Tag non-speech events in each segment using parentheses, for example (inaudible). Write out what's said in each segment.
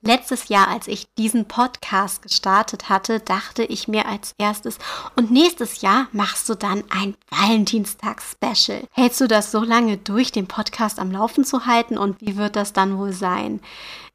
Letztes Jahr, als ich diesen Podcast gestartet hatte, dachte ich mir als erstes, und nächstes Jahr machst du dann ein Valentinstags-Special. Hältst du das so lange durch, den Podcast am Laufen zu halten und wie wird das dann wohl sein?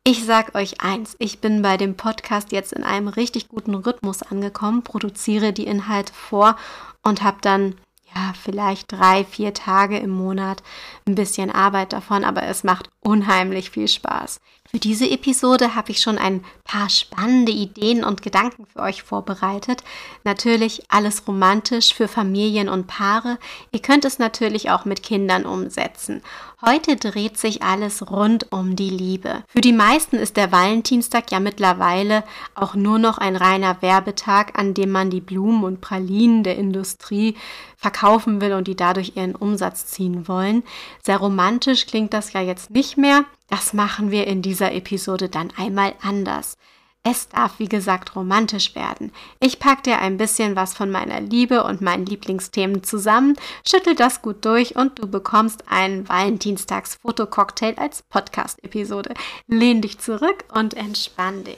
Ich sag euch eins, ich bin bei dem Podcast jetzt in einem richtig guten Rhythmus angekommen, produziere die Inhalte vor und habe dann ja, vielleicht drei, vier Tage im Monat ein bisschen Arbeit davon, aber es macht unheimlich viel Spaß. Für diese Episode habe ich schon ein paar spannende Ideen und Gedanken für euch vorbereitet. Natürlich alles romantisch für Familien und Paare. Ihr könnt es natürlich auch mit Kindern umsetzen. Heute dreht sich alles rund um die Liebe. Für die meisten ist der Valentinstag ja mittlerweile auch nur noch ein reiner Werbetag, an dem man die Blumen und Pralinen der Industrie verkaufen will und die dadurch ihren Umsatz ziehen wollen. Sehr romantisch klingt das ja jetzt nicht mehr. Das machen wir in dieser Episode dann einmal anders. Es darf, wie gesagt, romantisch werden. Ich packe dir ein bisschen was von meiner Liebe und meinen Lieblingsthemen zusammen, schüttel das gut durch und du bekommst einen Valentinstags-Fotococktail als Podcast-Episode. Lehn dich zurück und entspann dich.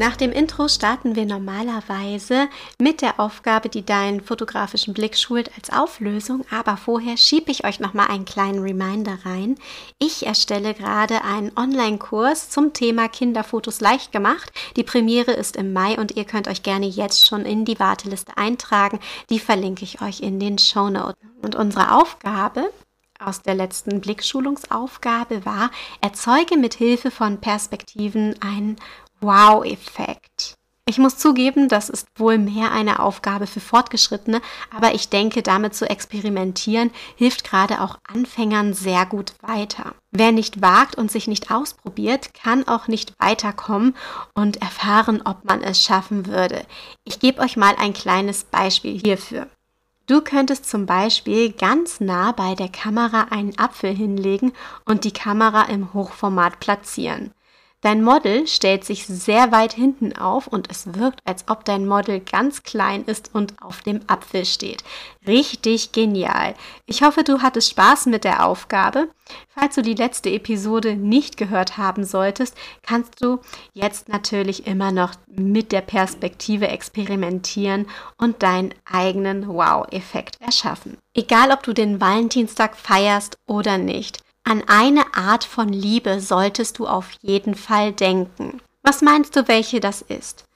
Nach dem Intro starten wir normalerweise mit der Aufgabe, die deinen fotografischen Blick schult, als Auflösung. Aber vorher schiebe ich euch nochmal einen kleinen Reminder rein. Ich erstelle gerade einen Online-Kurs zum Thema Kinderfotos leicht gemacht. Die Premiere ist im Mai und ihr könnt euch gerne jetzt schon in die Warteliste eintragen. Die verlinke ich euch in den Show Notes. Und unsere Aufgabe aus der letzten Blickschulungsaufgabe war, erzeuge mit Hilfe von Perspektiven einen Wow-Effekt. Ich muss zugeben, das ist wohl mehr eine Aufgabe für Fortgeschrittene, aber ich denke, damit zu experimentieren hilft gerade auch Anfängern sehr gut weiter. Wer nicht wagt und sich nicht ausprobiert, kann auch nicht weiterkommen und erfahren, ob man es schaffen würde. Ich gebe euch mal ein kleines Beispiel hierfür. Du könntest zum Beispiel ganz nah bei der Kamera einen Apfel hinlegen und die Kamera im Hochformat platzieren. Dein Model stellt sich sehr weit hinten auf und es wirkt, als ob dein Model ganz klein ist und auf dem Apfel steht. Richtig genial. Ich hoffe, du hattest Spaß mit der Aufgabe. Falls du die letzte Episode nicht gehört haben solltest, kannst du jetzt natürlich immer noch mit der Perspektive experimentieren und deinen eigenen Wow-Effekt erschaffen. Egal, ob du den Valentinstag feierst oder nicht. An eine Art von Liebe solltest du auf jeden Fall denken. Was meinst du, welche das ist?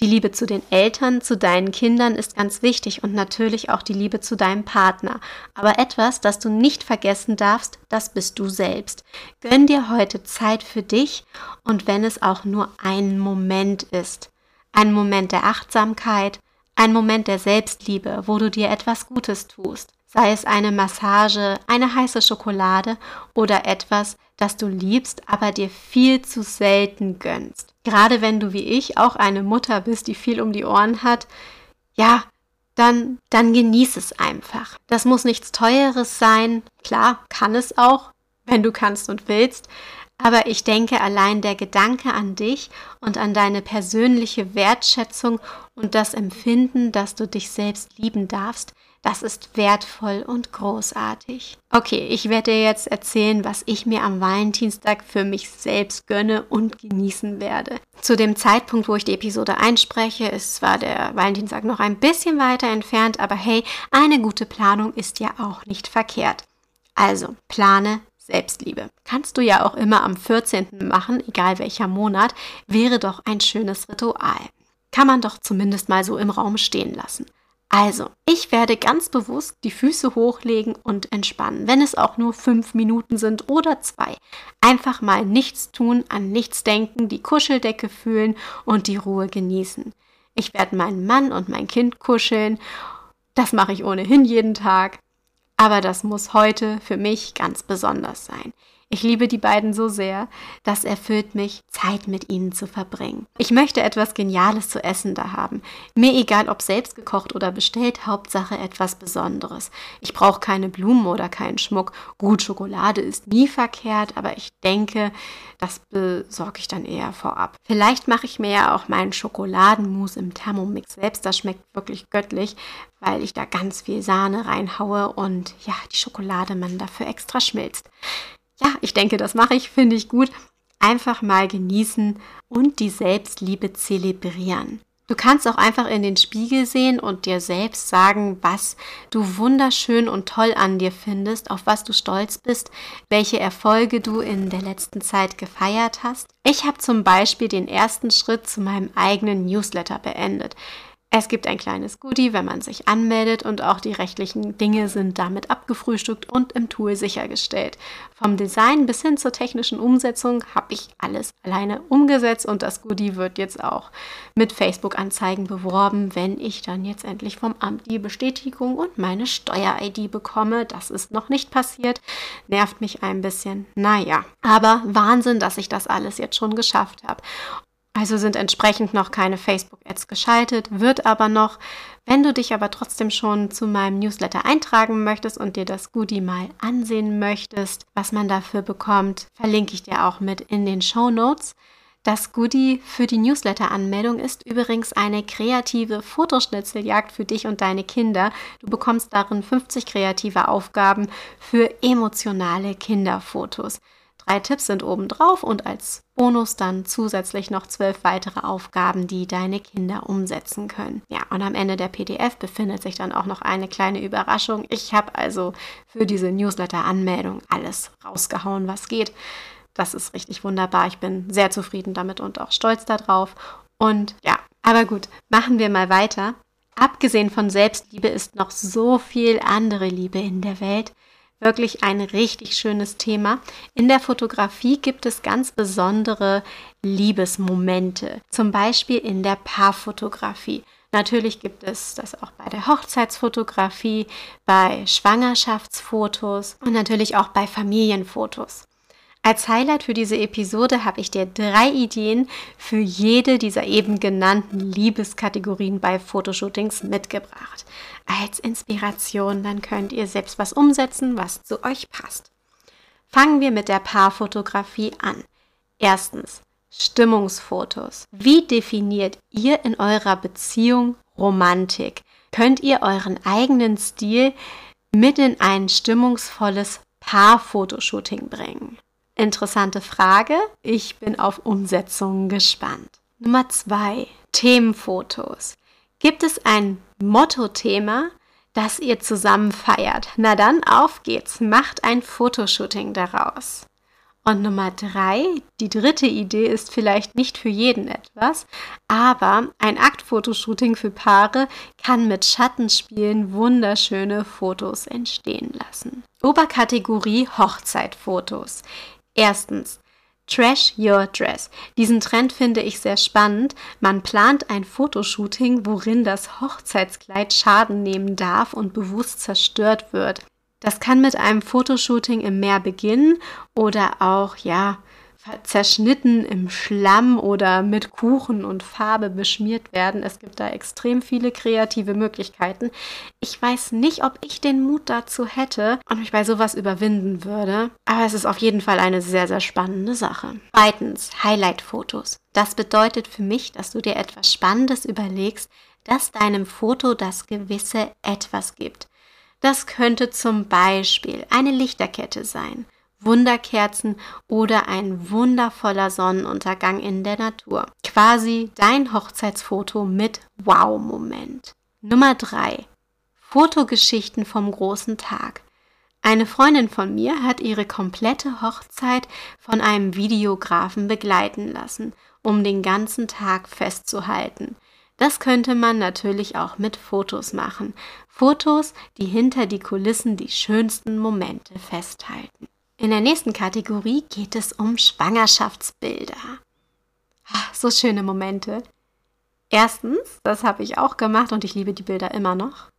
Die Liebe zu den Eltern, zu deinen Kindern ist ganz wichtig und natürlich auch die Liebe zu deinem Partner. Aber etwas, das du nicht vergessen darfst, das bist du selbst. Gönn dir heute Zeit für dich und wenn es auch nur ein Moment ist. Ein Moment der Achtsamkeit, ein Moment der Selbstliebe, wo du dir etwas Gutes tust sei es eine Massage, eine heiße Schokolade oder etwas, das du liebst, aber dir viel zu selten gönnst. Gerade wenn du wie ich auch eine Mutter bist, die viel um die Ohren hat, ja, dann, dann genieß es einfach. Das muss nichts Teures sein. Klar, kann es auch, wenn du kannst und willst. Aber ich denke, allein der Gedanke an dich und an deine persönliche Wertschätzung und das Empfinden, dass du dich selbst lieben darfst, das ist wertvoll und großartig. Okay, ich werde dir jetzt erzählen, was ich mir am Valentinstag für mich selbst gönne und genießen werde. Zu dem Zeitpunkt, wo ich die Episode einspreche, ist zwar der Valentinstag noch ein bisschen weiter entfernt, aber hey, eine gute Planung ist ja auch nicht verkehrt. Also, plane Selbstliebe. Kannst du ja auch immer am 14. machen, egal welcher Monat, wäre doch ein schönes Ritual. Kann man doch zumindest mal so im Raum stehen lassen. Also, ich werde ganz bewusst die Füße hochlegen und entspannen, wenn es auch nur fünf Minuten sind oder zwei. Einfach mal nichts tun, an nichts denken, die Kuscheldecke fühlen und die Ruhe genießen. Ich werde meinen Mann und mein Kind kuscheln. Das mache ich ohnehin jeden Tag. Aber das muss heute für mich ganz besonders sein. Ich liebe die beiden so sehr, das erfüllt mich, Zeit mit ihnen zu verbringen. Ich möchte etwas Geniales zu essen da haben. Mir egal, ob selbst gekocht oder bestellt, Hauptsache etwas Besonderes. Ich brauche keine Blumen oder keinen Schmuck. Gut, Schokolade ist nie verkehrt, aber ich denke, das besorge ich dann eher vorab. Vielleicht mache ich mir ja auch meinen Schokoladenmus im Thermomix selbst. Das schmeckt wirklich göttlich, weil ich da ganz viel Sahne reinhaue und ja, die Schokolade man dafür extra schmilzt ja, ich denke, das mache ich, finde ich gut. Einfach mal genießen und die Selbstliebe zelebrieren. Du kannst auch einfach in den Spiegel sehen und dir selbst sagen, was du wunderschön und toll an dir findest, auf was du stolz bist, welche Erfolge du in der letzten Zeit gefeiert hast. Ich habe zum Beispiel den ersten Schritt zu meinem eigenen Newsletter beendet. Es gibt ein kleines Goodie, wenn man sich anmeldet und auch die rechtlichen Dinge sind damit abgefrühstückt und im Tool sichergestellt. Vom Design bis hin zur technischen Umsetzung habe ich alles alleine umgesetzt und das Goodie wird jetzt auch mit Facebook-Anzeigen beworben, wenn ich dann jetzt endlich vom Amt die Bestätigung und meine Steuer-ID bekomme. Das ist noch nicht passiert, nervt mich ein bisschen. Naja, aber Wahnsinn, dass ich das alles jetzt schon geschafft habe. Also sind entsprechend noch keine Facebook-Ads geschaltet, wird aber noch. Wenn du dich aber trotzdem schon zu meinem Newsletter eintragen möchtest und dir das Goodie mal ansehen möchtest, was man dafür bekommt, verlinke ich dir auch mit in den Show Notes. Das Goodie für die Newsletter-Anmeldung ist übrigens eine kreative Fotoschnitzeljagd für dich und deine Kinder. Du bekommst darin 50 kreative Aufgaben für emotionale Kinderfotos. Drei Tipps sind oben drauf und als Bonus dann zusätzlich noch zwölf weitere Aufgaben, die deine Kinder umsetzen können. Ja, und am Ende der PDF befindet sich dann auch noch eine kleine Überraschung. Ich habe also für diese Newsletter-Anmeldung alles rausgehauen, was geht. Das ist richtig wunderbar. Ich bin sehr zufrieden damit und auch stolz darauf. Und ja, aber gut, machen wir mal weiter. Abgesehen von Selbstliebe ist noch so viel andere Liebe in der Welt wirklich ein richtig schönes Thema. In der Fotografie gibt es ganz besondere Liebesmomente, zum Beispiel in der Paarfotografie. Natürlich gibt es das auch bei der Hochzeitsfotografie, bei Schwangerschaftsfotos und natürlich auch bei Familienfotos. Als Highlight für diese Episode habe ich dir drei Ideen für jede dieser eben genannten Liebeskategorien bei Fotoshootings mitgebracht. Als Inspiration, dann könnt ihr selbst was umsetzen, was zu euch passt. Fangen wir mit der Paarfotografie an. Erstens, Stimmungsfotos. Wie definiert ihr in eurer Beziehung Romantik? Könnt ihr euren eigenen Stil mit in ein stimmungsvolles Paarfotoshooting bringen? Interessante Frage. Ich bin auf Umsetzungen gespannt. Nummer zwei. Themenfotos. Gibt es ein Motto-Thema, das ihr zusammen feiert? Na dann, auf geht's. Macht ein Fotoshooting daraus. Und Nummer drei, die dritte Idee ist vielleicht nicht für jeden etwas, aber ein Aktfotoshooting für Paare kann mit Schattenspielen wunderschöne Fotos entstehen lassen. Oberkategorie Hochzeitfotos. Erstens, Trash Your Dress. Diesen Trend finde ich sehr spannend. Man plant ein Fotoshooting, worin das Hochzeitskleid Schaden nehmen darf und bewusst zerstört wird. Das kann mit einem Fotoshooting im Meer beginnen oder auch, ja, zerschnitten im Schlamm oder mit Kuchen und Farbe beschmiert werden. Es gibt da extrem viele kreative Möglichkeiten. Ich weiß nicht, ob ich den Mut dazu hätte und mich bei sowas überwinden würde, aber es ist auf jeden Fall eine sehr, sehr spannende Sache. Zweitens, Highlight-Fotos. Das bedeutet für mich, dass du dir etwas Spannendes überlegst, das deinem Foto das gewisse etwas gibt. Das könnte zum Beispiel eine Lichterkette sein Wunderkerzen oder ein wundervoller Sonnenuntergang in der Natur. Quasi dein Hochzeitsfoto mit Wow-Moment. Nummer 3. Fotogeschichten vom großen Tag. Eine Freundin von mir hat ihre komplette Hochzeit von einem Videografen begleiten lassen, um den ganzen Tag festzuhalten. Das könnte man natürlich auch mit Fotos machen. Fotos, die hinter die Kulissen die schönsten Momente festhalten. In der nächsten Kategorie geht es um Schwangerschaftsbilder. Ach, so schöne Momente. Erstens, das habe ich auch gemacht und ich liebe die Bilder immer noch.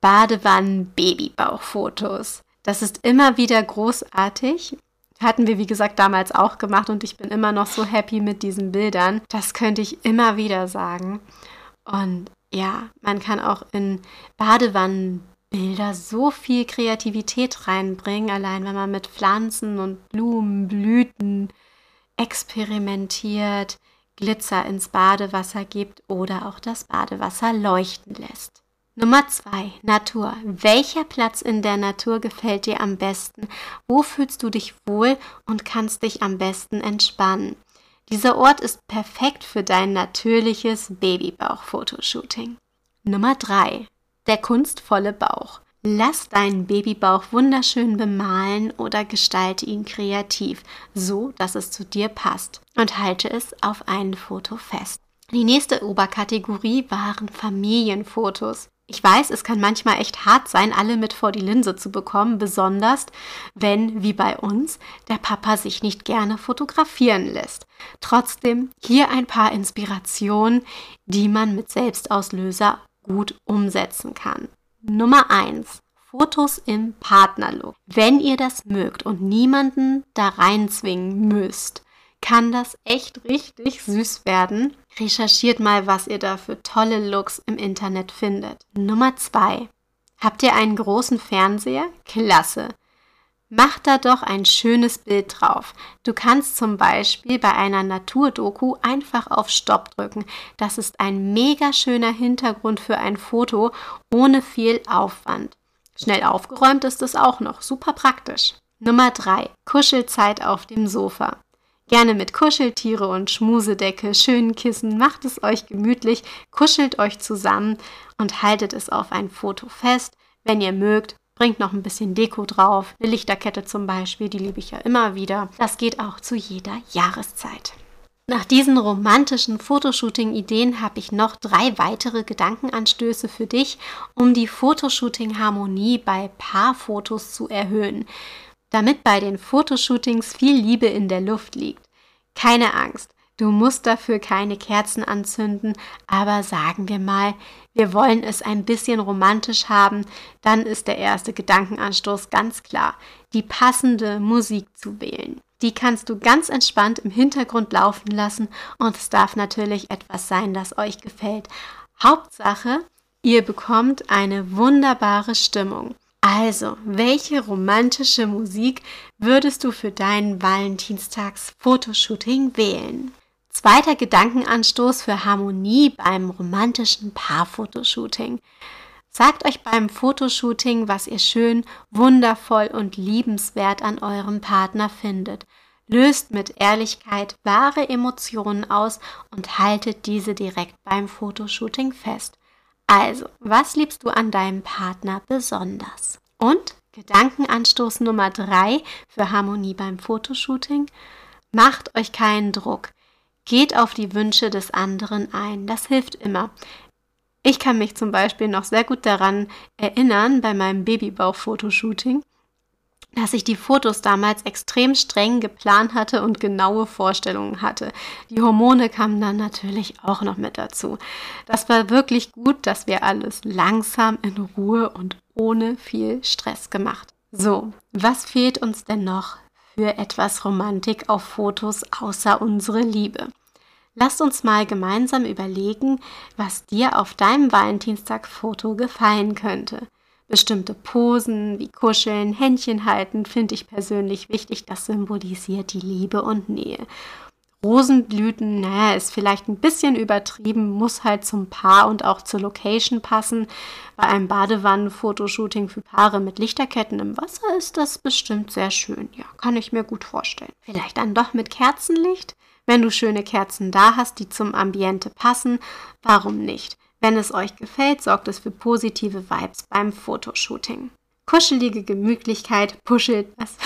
Badewannen-Babybauchfotos. Das ist immer wieder großartig. Hatten wir, wie gesagt, damals auch gemacht und ich bin immer noch so happy mit diesen Bildern. Das könnte ich immer wieder sagen. Und ja, man kann auch in Badewannenbilder so viel Kreativität reinbringen, allein wenn man mit Pflanzen und Blumen, Blüten experimentiert, Glitzer ins Badewasser gibt oder auch das Badewasser leuchten lässt. Nummer zwei, Natur. Welcher Platz in der Natur gefällt dir am besten? Wo fühlst du dich wohl und kannst dich am besten entspannen? Dieser Ort ist perfekt für dein natürliches Babybauch-Fotoshooting. Nummer drei, der kunstvolle Bauch. Lass deinen Babybauch wunderschön bemalen oder gestalte ihn kreativ, so dass es zu dir passt und halte es auf ein Foto fest. Die nächste Oberkategorie waren Familienfotos. Ich weiß, es kann manchmal echt hart sein, alle mit vor die Linse zu bekommen, besonders wenn, wie bei uns, der Papa sich nicht gerne fotografieren lässt. Trotzdem hier ein paar Inspirationen, die man mit Selbstauslöser gut umsetzen kann. Nummer 1. Fotos im Partnerlook. Wenn ihr das mögt und niemanden da reinzwingen müsst, kann das echt richtig süß werden. Recherchiert mal, was ihr da für tolle Looks im Internet findet. Nummer zwei. Habt ihr einen großen Fernseher? Klasse. Macht da doch ein schönes Bild drauf. Du kannst zum Beispiel bei einer Naturdoku einfach auf Stopp drücken. Das ist ein mega schöner Hintergrund für ein Foto ohne viel Aufwand. Schnell aufgeräumt ist es auch noch, super praktisch. Nummer 3. Kuschelzeit auf dem Sofa. Gerne mit Kuscheltiere und Schmusedecke, schönen Kissen, macht es euch gemütlich, kuschelt euch zusammen und haltet es auf ein Foto fest. Wenn ihr mögt, bringt noch ein bisschen Deko drauf, eine Lichterkette zum Beispiel, die liebe ich ja immer wieder. Das geht auch zu jeder Jahreszeit. Nach diesen romantischen Fotoshooting-Ideen habe ich noch drei weitere Gedankenanstöße für dich, um die Fotoshooting-Harmonie bei Paarfotos zu erhöhen damit bei den Fotoshootings viel Liebe in der Luft liegt. Keine Angst, du musst dafür keine Kerzen anzünden, aber sagen wir mal, wir wollen es ein bisschen romantisch haben, dann ist der erste Gedankenanstoß ganz klar, die passende Musik zu wählen. Die kannst du ganz entspannt im Hintergrund laufen lassen und es darf natürlich etwas sein, das euch gefällt. Hauptsache, ihr bekommt eine wunderbare Stimmung. Also, welche romantische Musik würdest du für dein Valentinstags-Fotoshooting wählen? Zweiter Gedankenanstoß für Harmonie beim romantischen Paarfotoshooting. Sagt euch beim Fotoshooting, was ihr schön, wundervoll und liebenswert an eurem Partner findet. Löst mit Ehrlichkeit wahre Emotionen aus und haltet diese direkt beim Fotoshooting fest. Also, was liebst du an deinem Partner besonders? Und Gedankenanstoß Nummer drei für Harmonie beim Fotoshooting. Macht euch keinen Druck. Geht auf die Wünsche des anderen ein. Das hilft immer. Ich kann mich zum Beispiel noch sehr gut daran erinnern bei meinem Babybauch-Fotoshooting dass ich die Fotos damals extrem streng geplant hatte und genaue Vorstellungen hatte. Die Hormone kamen dann natürlich auch noch mit dazu. Das war wirklich gut, dass wir alles langsam in Ruhe und ohne viel Stress gemacht. So, was fehlt uns denn noch für etwas Romantik auf Fotos außer unsere Liebe? Lasst uns mal gemeinsam überlegen, was dir auf deinem Valentinstag-Foto gefallen könnte. Bestimmte Posen wie Kuscheln, Händchen halten finde ich persönlich wichtig. Das symbolisiert die Liebe und Nähe. Rosenblüten, naja, ist vielleicht ein bisschen übertrieben, muss halt zum Paar und auch zur Location passen. Bei einem Badewannenfotoshooting für Paare mit Lichterketten im Wasser ist das bestimmt sehr schön. Ja, kann ich mir gut vorstellen. Vielleicht dann doch mit Kerzenlicht? Wenn du schöne Kerzen da hast, die zum Ambiente passen, warum nicht? Wenn es euch gefällt, sorgt es für positive Vibes beim Fotoshooting. Kuschelige Gemütlichkeit puschelt was.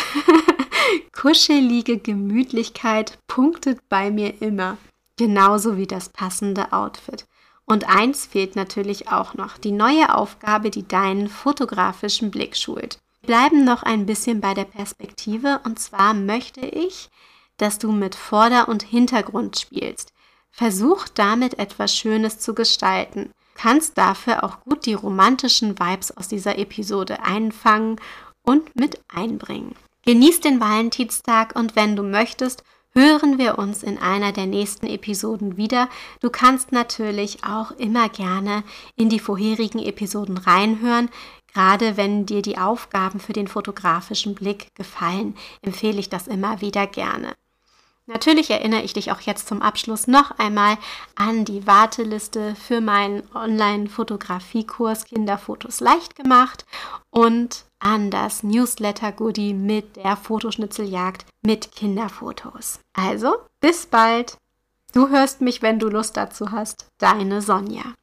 (laughs) Kuschelige Gemütlichkeit punktet bei mir immer. Genauso wie das passende Outfit. Und eins fehlt natürlich auch noch, die neue Aufgabe, die deinen fotografischen Blick schult. Wir bleiben noch ein bisschen bei der Perspektive und zwar möchte ich, dass du mit Vorder- und Hintergrund spielst. Versuch damit etwas Schönes zu gestalten. Kannst dafür auch gut die romantischen Vibes aus dieser Episode einfangen und mit einbringen. Genieß den Valentinstag und wenn du möchtest, hören wir uns in einer der nächsten Episoden wieder. Du kannst natürlich auch immer gerne in die vorherigen Episoden reinhören. Gerade wenn dir die Aufgaben für den fotografischen Blick gefallen, empfehle ich das immer wieder gerne. Natürlich erinnere ich dich auch jetzt zum Abschluss noch einmal an die Warteliste für meinen Online-Fotografiekurs Kinderfotos leicht gemacht und an das Newsletter-Goodie mit der Fotoschnitzeljagd mit Kinderfotos. Also, bis bald. Du hörst mich, wenn du Lust dazu hast. Deine Sonja.